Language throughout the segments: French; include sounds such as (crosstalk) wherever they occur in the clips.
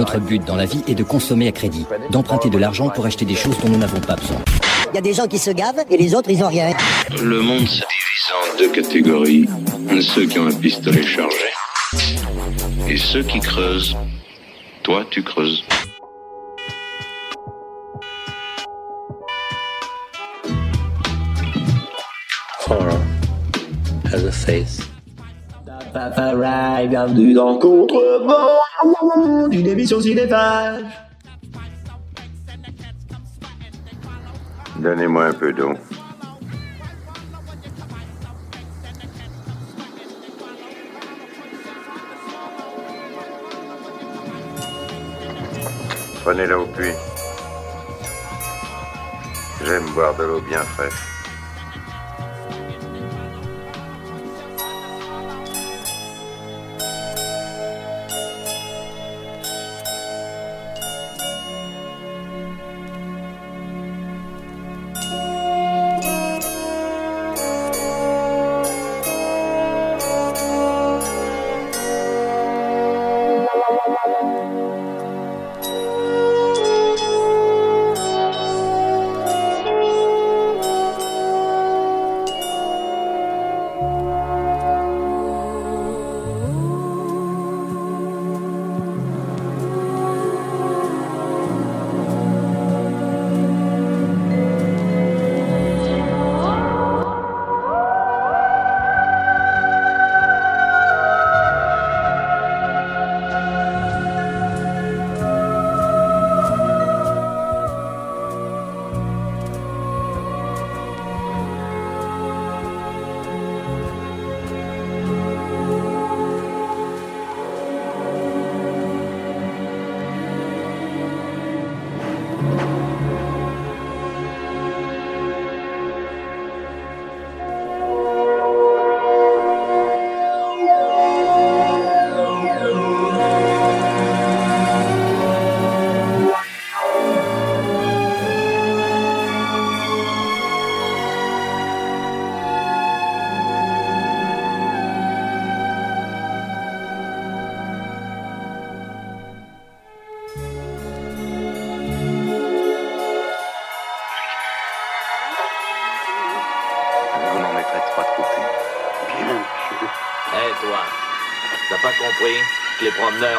Notre but dans la vie est de consommer à crédit, d'emprunter de l'argent pour acheter des choses dont nous n'avons pas besoin. Il y a des gens qui se gavent et les autres, ils ont rien. Le monde se divise en deux catégories. Ceux qui ont un pistolet chargé et ceux qui creusent. Toi, tu creuses. Horror has a face. bienvenue dans Contrevent, une émission cinéphage. Donnez-moi un peu d'eau. Prenez-la au puits. J'aime boire de l'eau bien fraîche.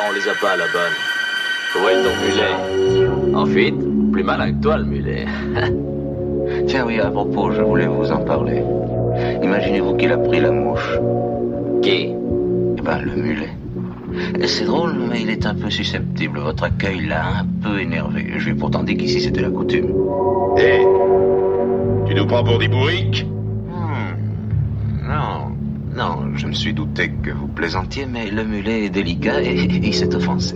On les a pas à la bonne. Est ton mulet En fuite Plus malin que toi le mulet. (laughs) Tiens, oui, à propos, je voulais vous en parler. Imaginez-vous qu'il a pris la mouche. Qui? Eh ben, le mulet. Et C'est drôle, mais il est un peu susceptible. Votre accueil l'a un peu énervé. Je lui ai pourtant dit qu'ici c'était la coutume. Hé Tu nous prends pour des bourriques? Je me suis douté que vous plaisantiez, mais le mulet est délicat et, et il s'est offensé.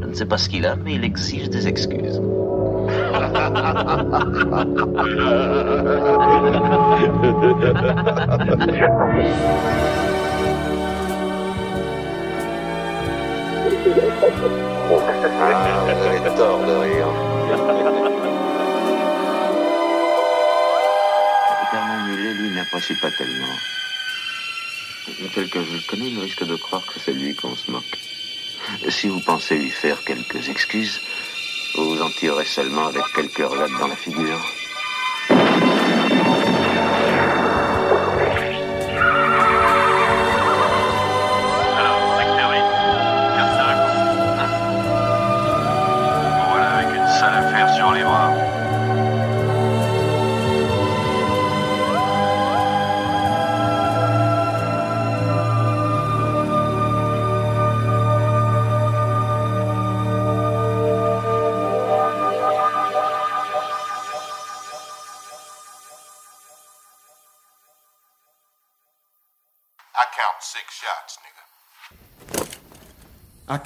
Je ne sais pas ce qu'il a, mais il exige des excuses. Ah, tort de rire. Car mon mulet, lui, n'apprécie pas tellement. Tel que je le connais, il risque de croire que c'est lui qu'on se moque. Si vous pensez lui faire quelques excuses, vous en tirerez seulement avec quelques relates dans la figure.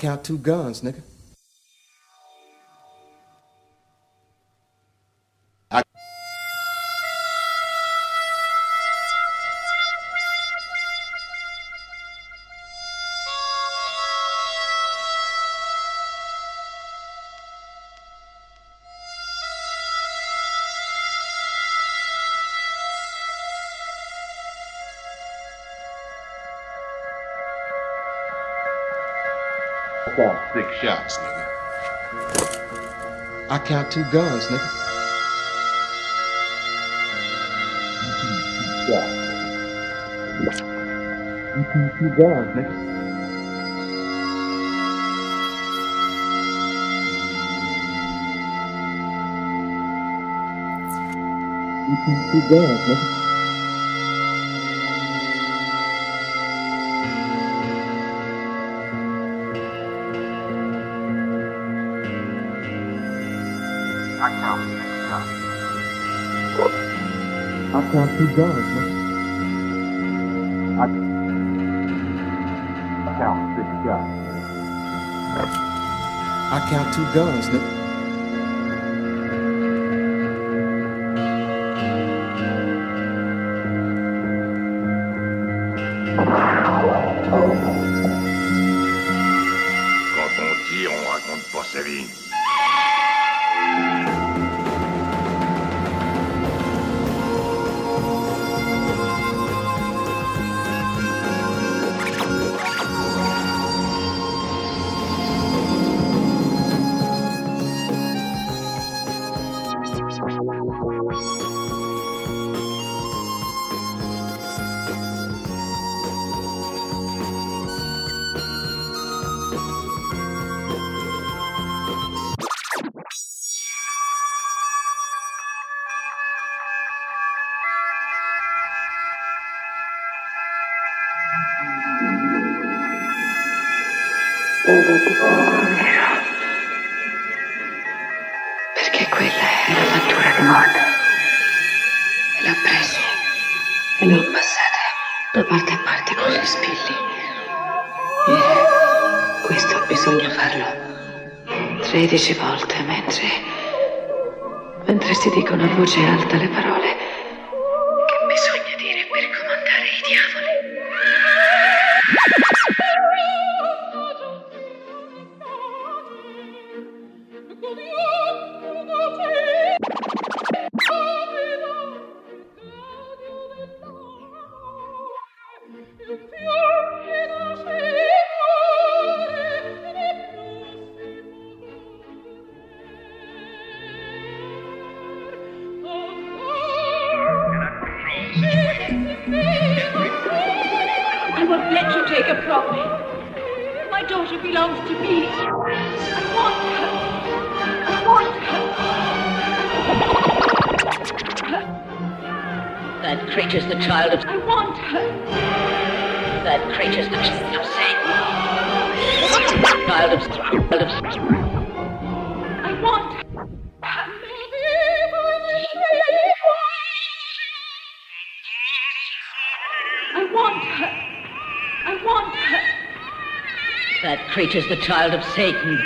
Count two guns, nigga. Shots, nigga. I count two guns, nigga. Yeah. You count two guns, nigga. You count two guns, nigga. down two guns. I count six guns. I count two guns. Bisogna farlo 13 volte mentre. mentre si dicono a voce alta le parole That creature's the child of Satan.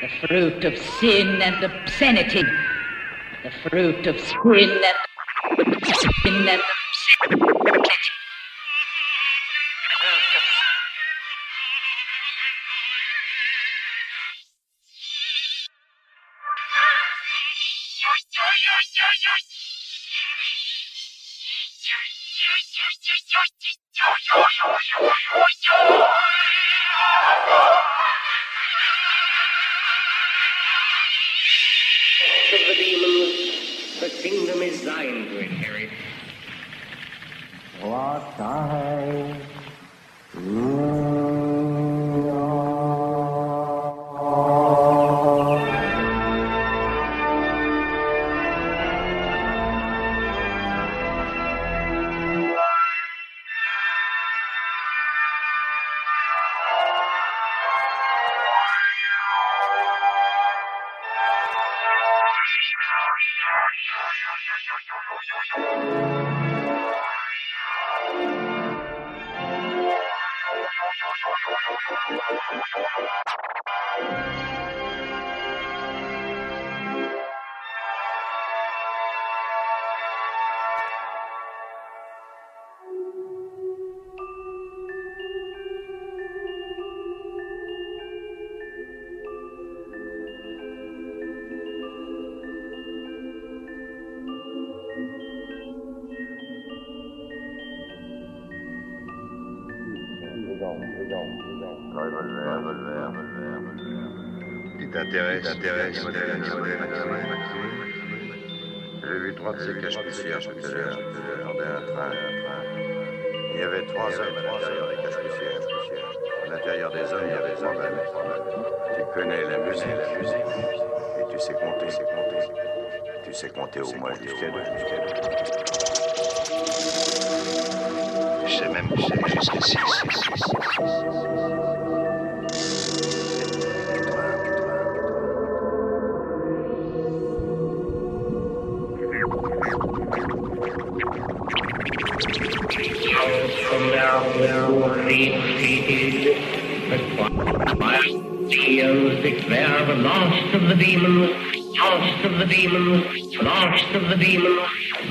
The fruit of sin and obscenity. The fruit of sin and... Sin and... obscenity. J'ai vu trois de ces cache-poussières tout à l'heure. J'attendais un train. Il y avait trois hommes à l'intérieur des cache-poussières. À l'intérieur des hommes, il y avait trois balles. Tu connais la musique, la musique, et tu sais compter, sais compter. Tu sais compter au moins jusqu'à deux, jusqu'à deux. Tu sais même jusqu'à six. Theos declare the last of the demons, last of the demons, last of the demons,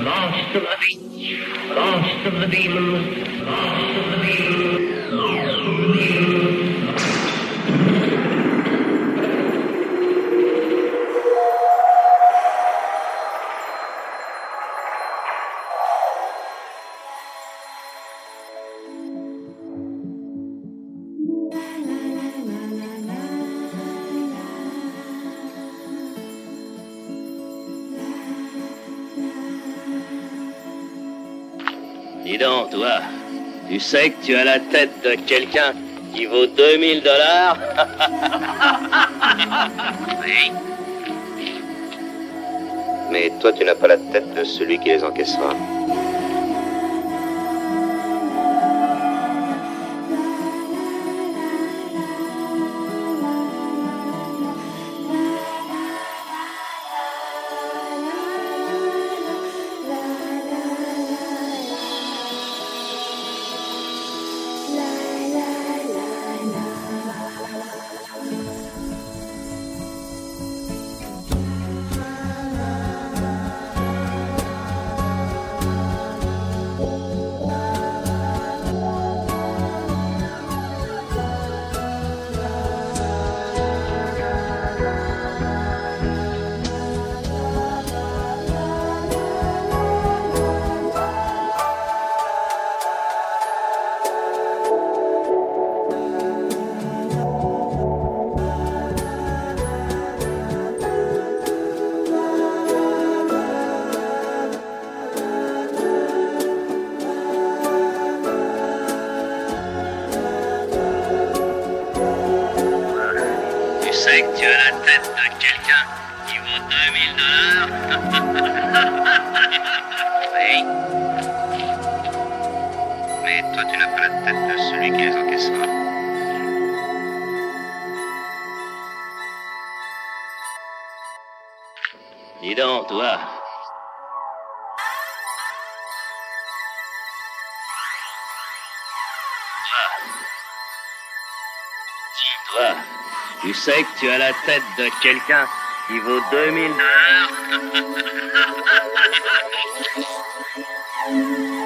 last of the demons, last of the demons, last of the demons, sais que tu as la tête de quelqu'un qui vaut 2000 dollars (laughs) Oui. Mais toi, tu n'as pas la tête de celui qui les encaissera. Tu as la tête de quelqu'un qui vaut 2000 dollars (laughs)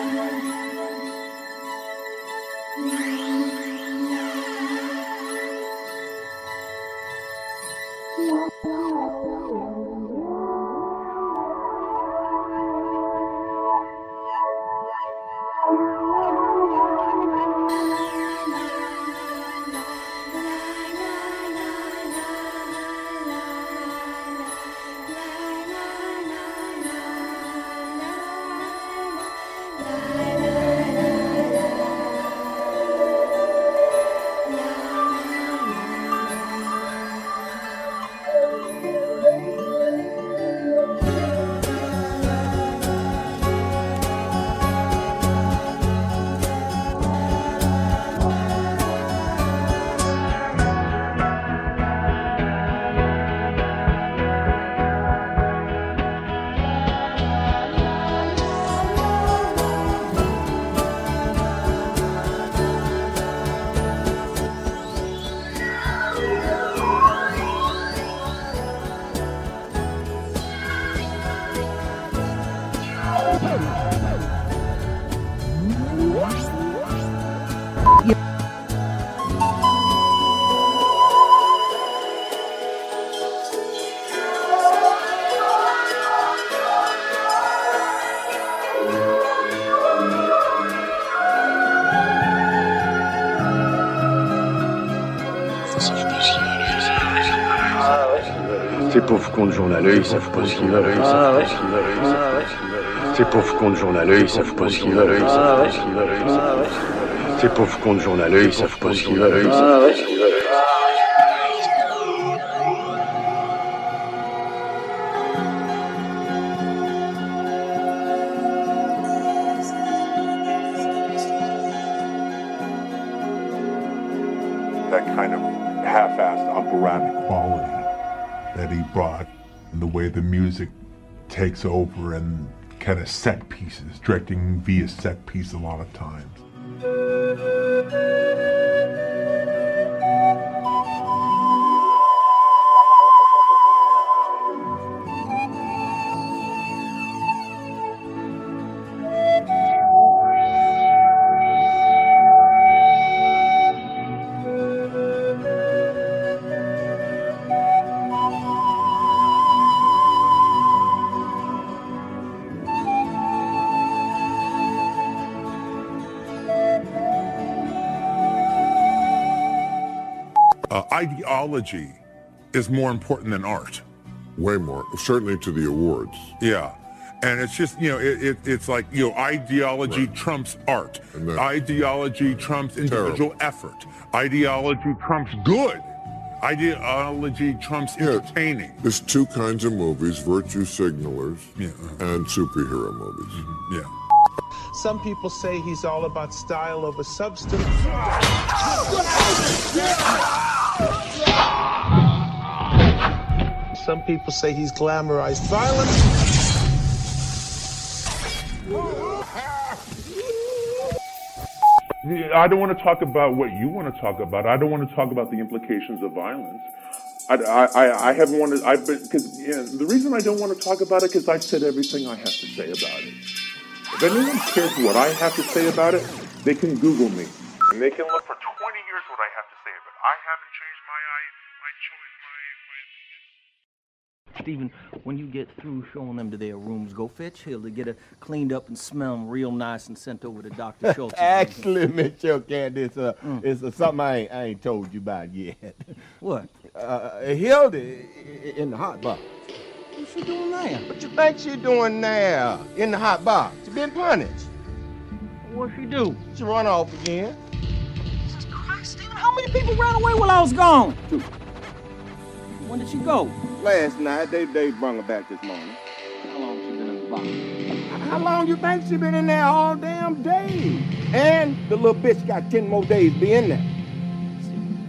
cons de journaleux, ils savent pas ce qu'ils veulent. Ces pauvres cons journaleux, ils savent pas ce qu'ils veulent. Ces pauvres cons journaleux, ils savent pas ce qu'ils veulent, the music takes over and kind of set pieces, directing via set piece a lot of times. Ideology is more important than art. Way more, certainly to the awards. Yeah. And it's just, you know, it, it, it's like, you know, ideology trumps art. then- Ideology trumps individual effort. Ideology trumps good. Ideology trumps entertaining. There's two kinds of movies, virtue signalers Yeah. Uh-huh. and superhero movies. Mm-hmm. Yeah. Some people say he's all about style over substance. Some people say he's glamorized violence. I don't want to talk about what you want to talk about. I don't want to talk about the implications of violence. I, I, I- I haven't wanted, I've been, because yeah, the reason I don't want to talk about it because I've said everything I have to say about it. If anyone cares what I have to say about it, they can Google me. And they can look for Stephen, when you get through showing them to their rooms, go fetch Hilda, get her cleaned up and smell them real nice and sent over to Dr. (laughs) Schultz. Actually, Mitchell Candace, uh, it's uh, something I ain't, I ain't told you about yet. (laughs) What? Uh, Hilda i- i- in the hot box. What's she doing there? What you think she doing now in the hot box? She been punished. What she do? She run off again. Christ, Stephen, how many people ran away while I was gone? When did she go? Last night, they they brung her back this morning. How long she been in the box? How long you think she been in there all damn day? And the little bitch got 10 more days to be in there.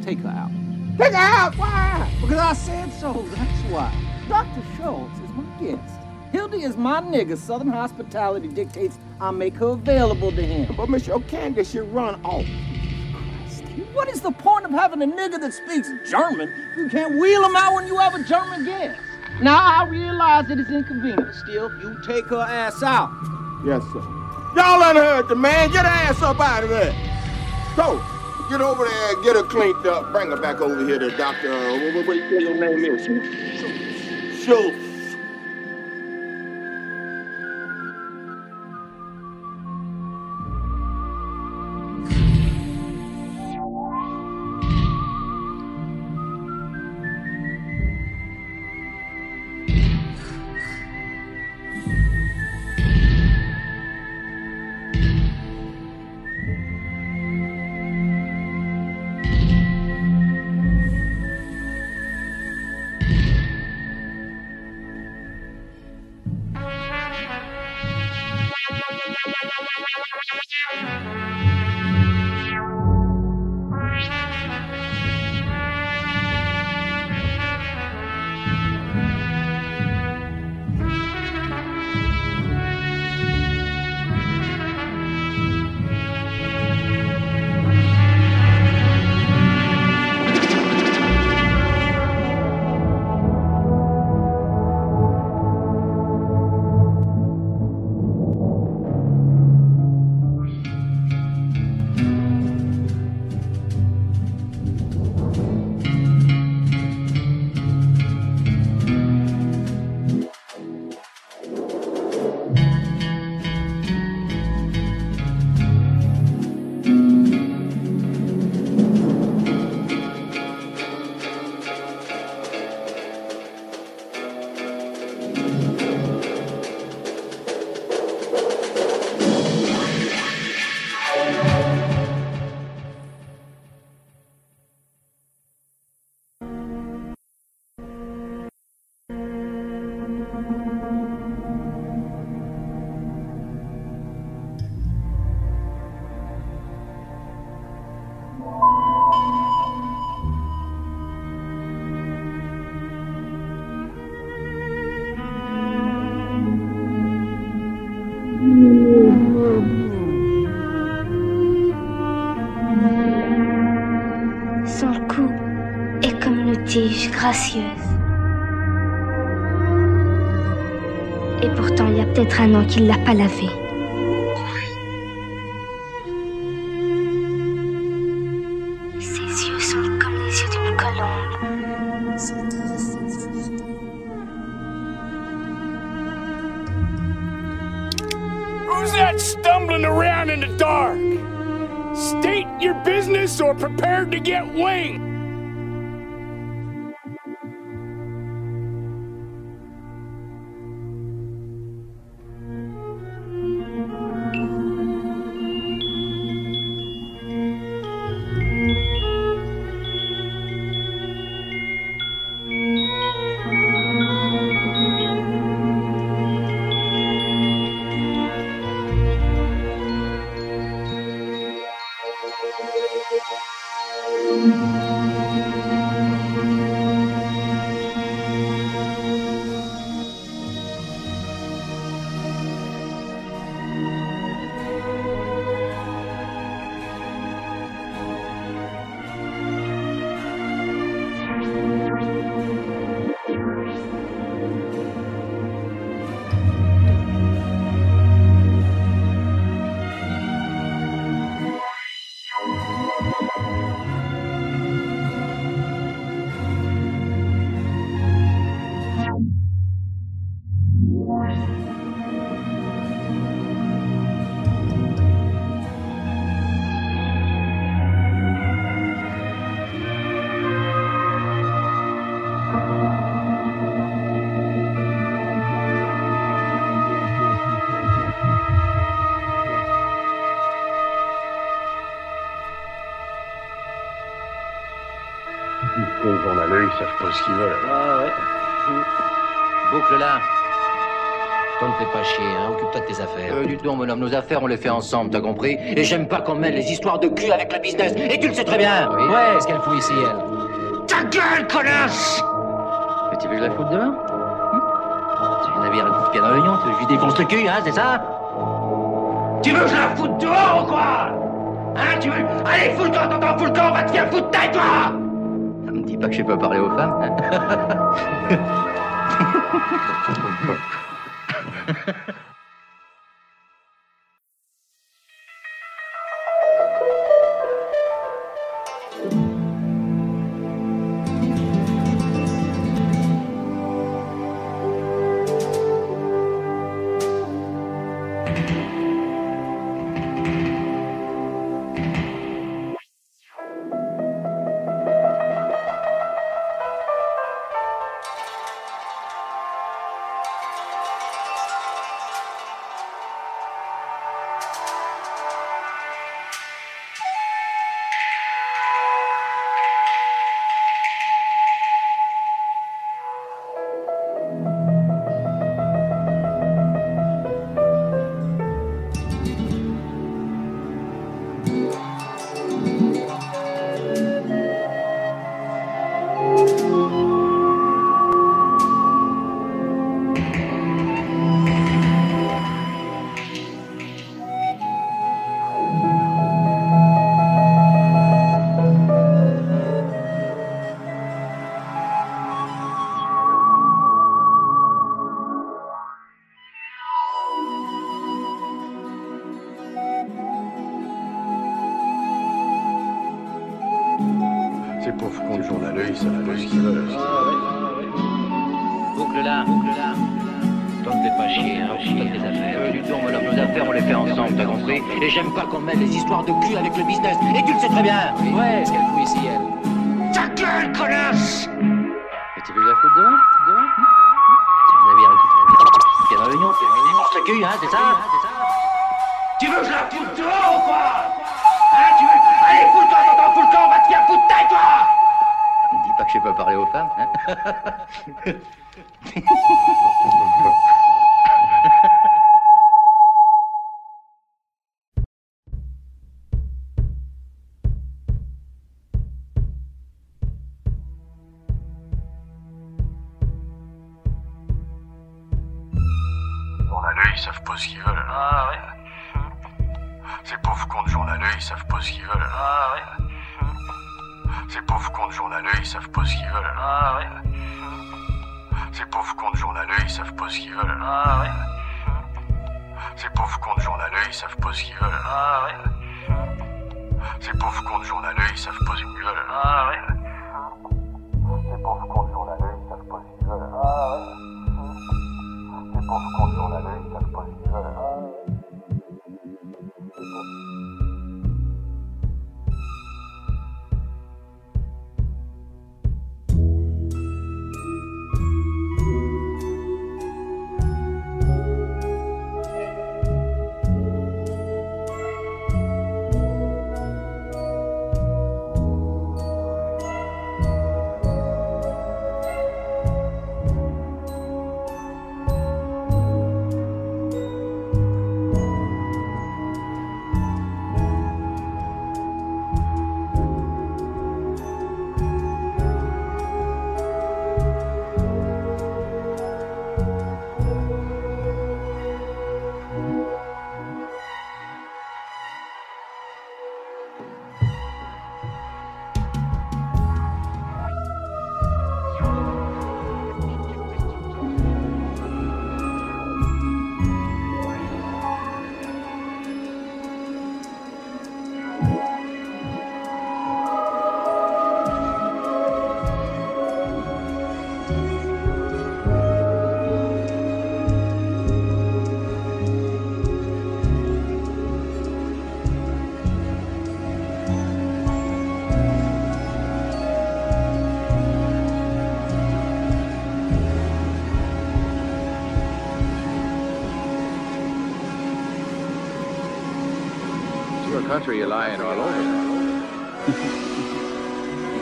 Take her out. Take her out? Why? Because I said so, that's why. Dr. Schultz is my guest. Hildy is my nigga. Southern hospitality dictates I make her available to him. But Miss O'Candace should run off. What is the point of having a nigga that speaks German if you can't wheel him out when you have a German guest? Now, I realize that it's inconvenient, still, you take her ass out. Yes, sir. Y'all unheard the man. Get her ass up out of there. Go. Get over there, get her cleaned up, bring her back over here to Dr. Uh, what, what, what your name is? Schultz. Schultz. Gracieuse. Et pourtant, il y a peut-être un an qu'il l'a pas lavé. Ce qu'ils veulent. Ah ouais. Boucle là. Toi ne fais pas chier, hein. Occupe-toi de tes affaires. Euh, du tout, mon homme, nos affaires, on les fait ensemble, t'as compris? Et j'aime pas qu'on mêle les histoires de cul avec le business. Et tu le sais très bien. Oui. Ouais. Qu'est-ce qu'elle fout ici, elle? Ta gueule, connasse Mais tu veux que je la foute demain? Hum Tu viens navire un coup de pied dans l'oignon, tu veux que je lui défonce le cul, hein, c'est ça? Tu veux que je la foute dehors ou quoi? Hein, tu veux Allez, fous le camp, t'entends, fous le camp, va te faire foutre taille, toi pas que je sais pas parler aux femmes. (laughs) le business. Et tu le sais très bien. Pauvres cons de journaleux, country you're lying all over. (laughs)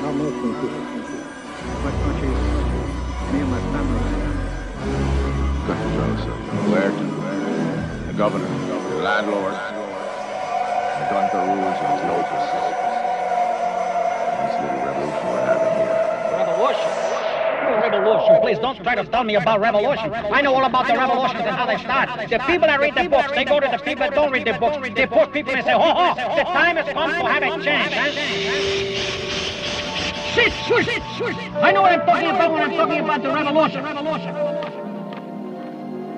Not my country. My country, me and my family. Got to tell us. Where to? Where? The governor, the landlord, the gun rules and his locusts. This little revolution we're having here. Revolution? No revolution. Please don't try to tell me about revolution. I know all about the revolutions and how they start. The people that read the books, they go to the people that don't read the books. They push people and say, oh, oh, ho ho, the time has come to have a change. Huh? Shit, shush, shush. I know what I'm talking about when I'm talking about the revolution. Revolution.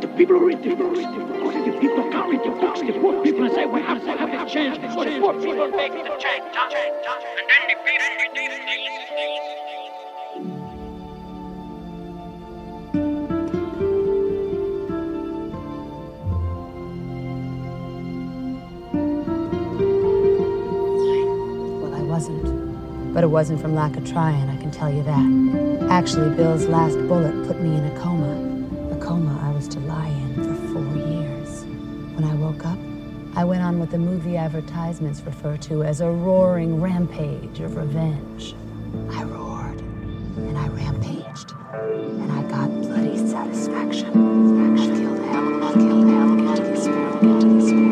The people who read the books, only the people can't read the books. The poor people and say we have to have a change. So the poor people make the change. And then the people, wasn't. But it wasn't from lack of trying, I can tell you that. Actually, Bill's last bullet put me in a coma. A coma I was to lie in for four years. When I woke up, I went on what the movie advertisements refer to as a roaring rampage of revenge. I roared, and I rampaged, and I got bloody satisfaction. I killed I killed the spirit, into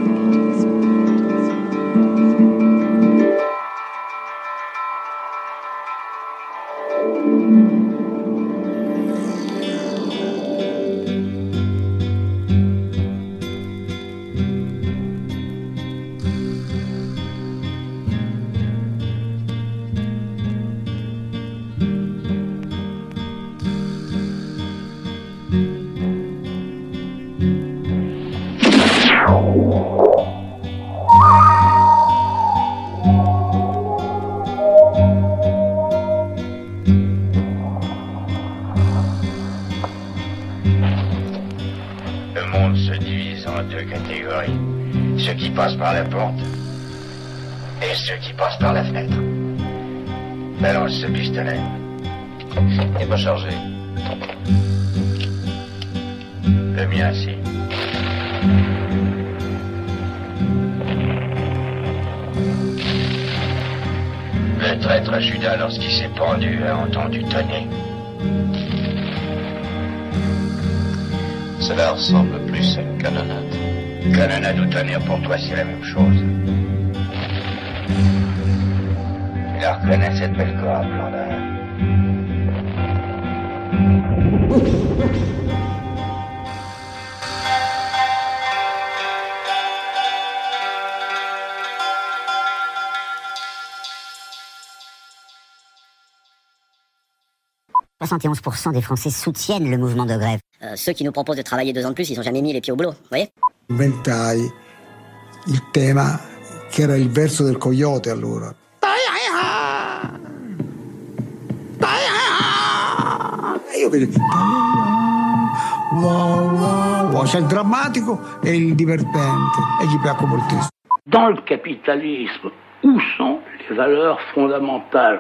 ceux qui passent par la fenêtre. Balance ce pistolet. Il n'est pas chargé. Le mien, si. Le traître Judas, lorsqu'il s'est pendu, a entendu tonner. Cela ressemble plus à une canonnade. Canonnade ou tonnerre, pour toi, c'est la même chose. Cette belle corde, Blondin 71% des Français soutiennent le mouvement de grève. Euh, ceux qui nous proposent de travailler deux ans de plus, ils ont jamais mis les pieds au boulot, vous voyez? Inventai il tema che era il verso del coyote allora. E io vedo wow, wow, wow. c'è il drammatico e il divertente e gli piacque moltissimo. Dans le capitalisme, où sont les valeurs fondamentales?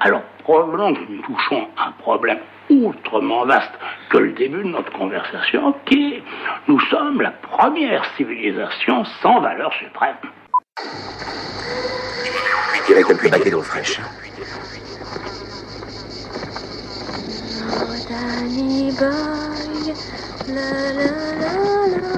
Alors, probablement que nous touchons un problème autrement vaste que le début de notre conversation, qui est nous sommes la première civilisation sans valeur suprême. Je dirais quelques paquets d'eau fraîche. Danny boy, la la la la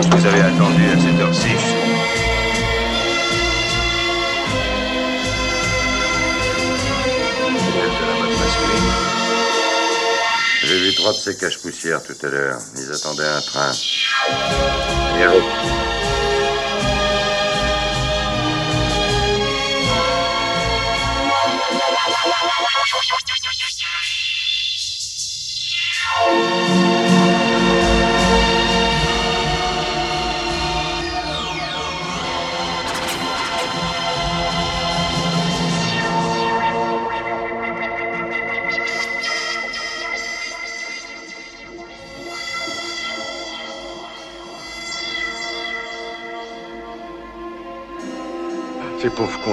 Vous avez attendu à cette heure-ci. J'ai vu trois de ces caches-poussières tout à l'heure. Ils attendaient un train.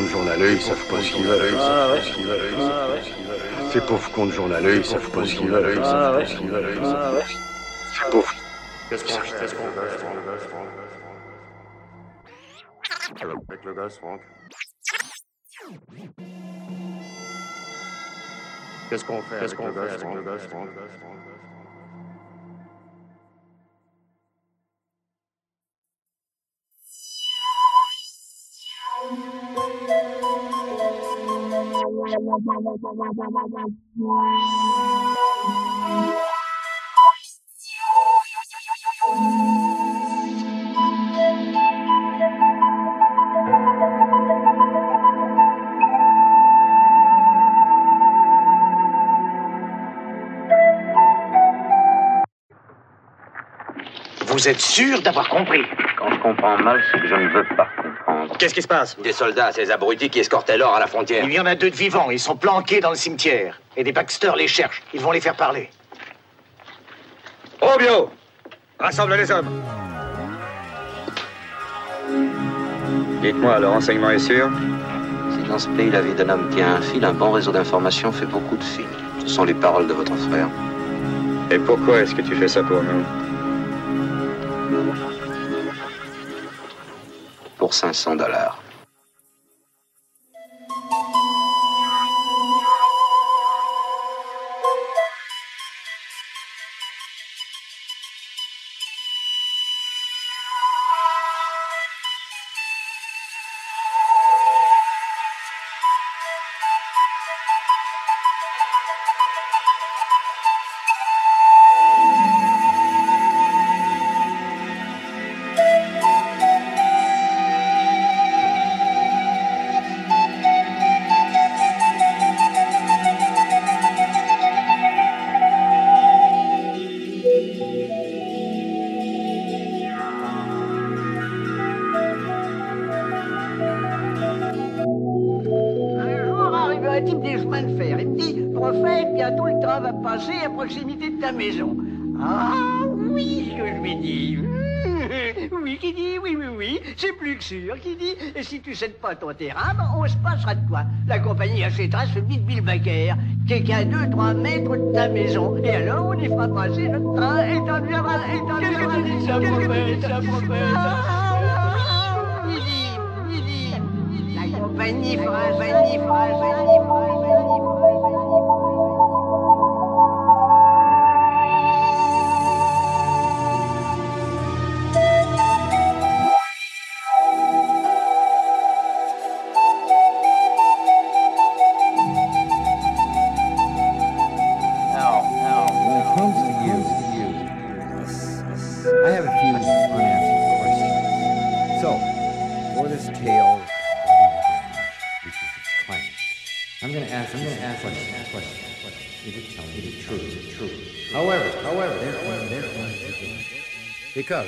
De journaleux, ils savent pas ce qu'ils veulent. Ces pauvres cons de journaleux, ils savent pas ce qu'ils veulent. Ils savent pas ce qu'ils veulent. Ils savent pas ce qu'ils veulent. Ces pauvres. Qu'est-ce qu'on fait Qu'est-ce qu'on fait Avec le gosse, Franck. Qu'est-ce qu'on fait Qu'est-ce qu'on fait avec le gosse, Franck? Vous êtes sûr d'avoir compris? Quand je comprends mal, c'est que je ne veux pas. Qu'est-ce qui se passe Des soldats, ces abrutis qui escortaient l'or à la frontière. Il y en a deux de vivants, ils sont planqués dans le cimetière. Et des Baxter les cherchent, ils vont les faire parler. Robio Rassemble les hommes. Dites-moi, le renseignement est sûr Si dans ce pays la vie d'un homme tient un fil, un bon réseau d'informations fait beaucoup de fils. Ce sont les paroles de votre frère. Et pourquoi est-ce que tu fais ça pour nous? Pour 500 dollars. Tu cèdes pas ton terrain, ben, on se passera de toi. La compagnie achètera ce de Bilbaker, qui est qu'à 2-3 mètres de ta maison, et alors on y fera passer notre train, et t'en viendras, et t'en viendras, ça promet, ça promet, La compagnie fera, compagnie fera, compagnie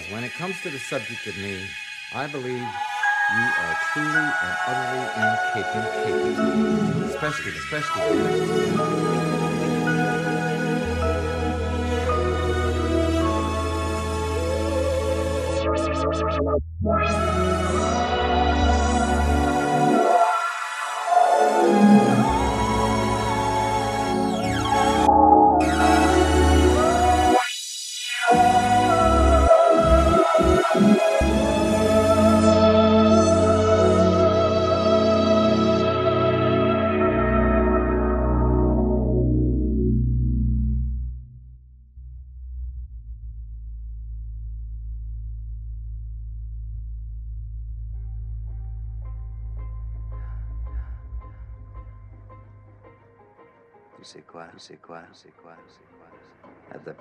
when it comes to the subject of me, I believe you are truly and utterly incapable, especially, especially. Tu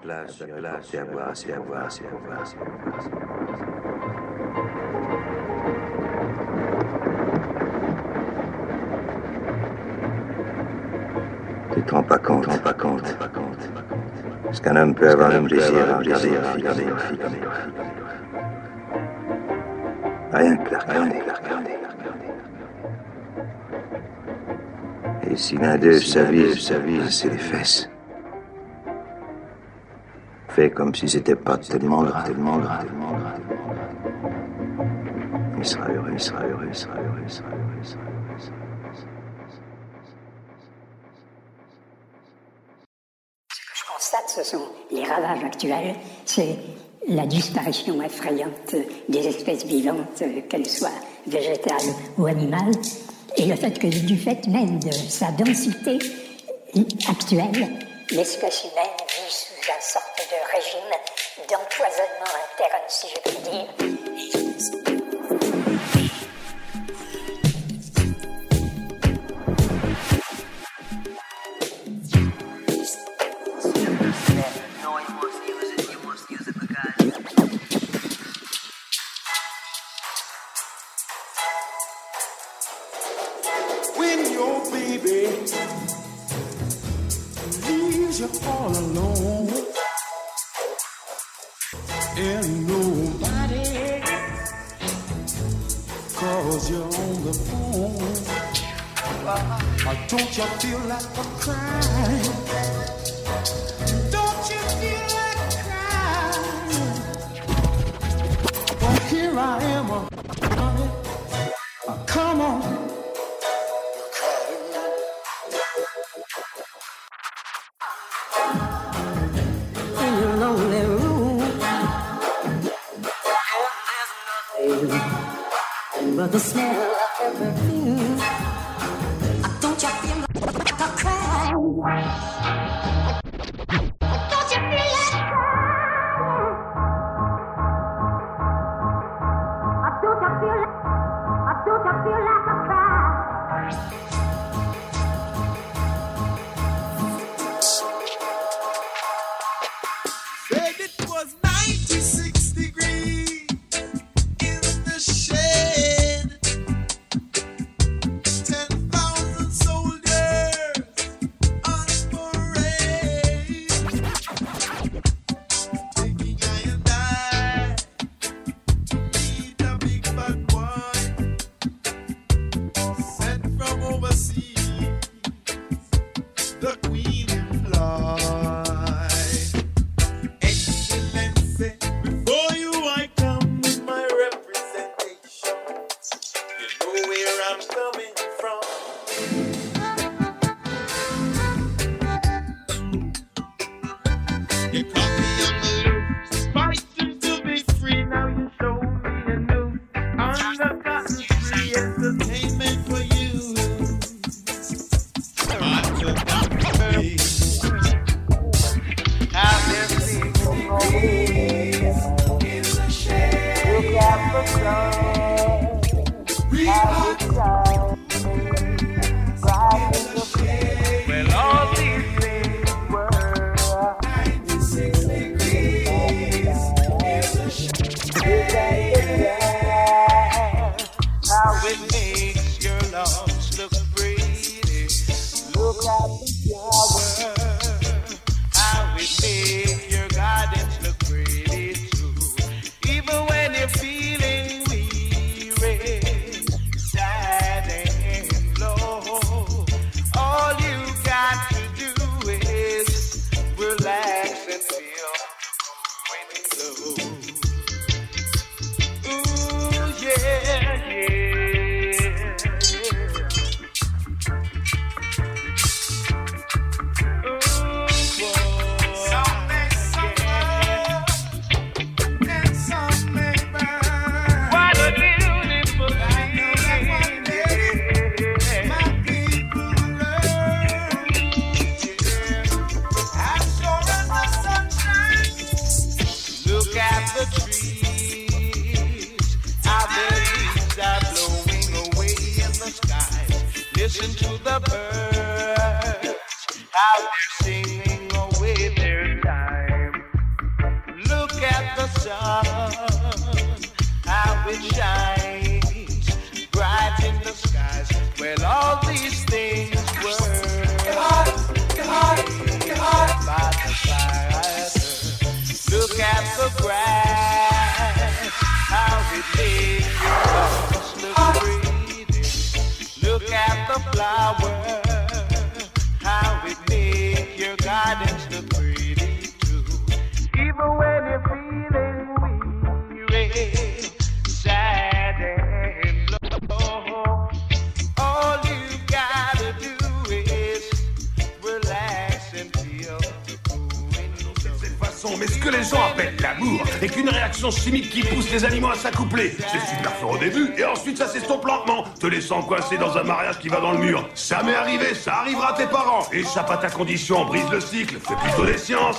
À ta place, j'irai porter à boire, assez à boire, assez à boire, assez à boire, à. Tu te rends pas compte, tu te rends pas compte, tu te rends pas compte. Parce qu'un homme peut avoir un plaisir à regarder fille, regarder fille, regarder. Rien que la regarder, la regarder, la regarder. Et si l'un d'eux s'avise, s'avise, c'est les fesses. Fait comme si c'était pas tellement grave, tellement grave, tellement grave. Il sera heureux, il sera heureux, il sera heureux, il sera heureux, il sera heureux, je constate, ce sont les ravages actuels, c'est la disparition effrayante des espèces vivantes, euh, qu'elles soient végétales ou animales, et le fait que du fait même de sa densité actuelle, l'espèce humaine vit sorte de régime d'empoisonnement interne, si je puis dire. et qu'une réaction chimique qui pousse les animaux à s'accoupler. C'est super fort au début et ensuite ça s'estompe lentement, te laissant coincé dans un mariage qui va dans le mur. Ça m'est arrivé, ça arrivera à tes parents. Échappe à ta condition, brise le cycle, fais plutôt des sciences.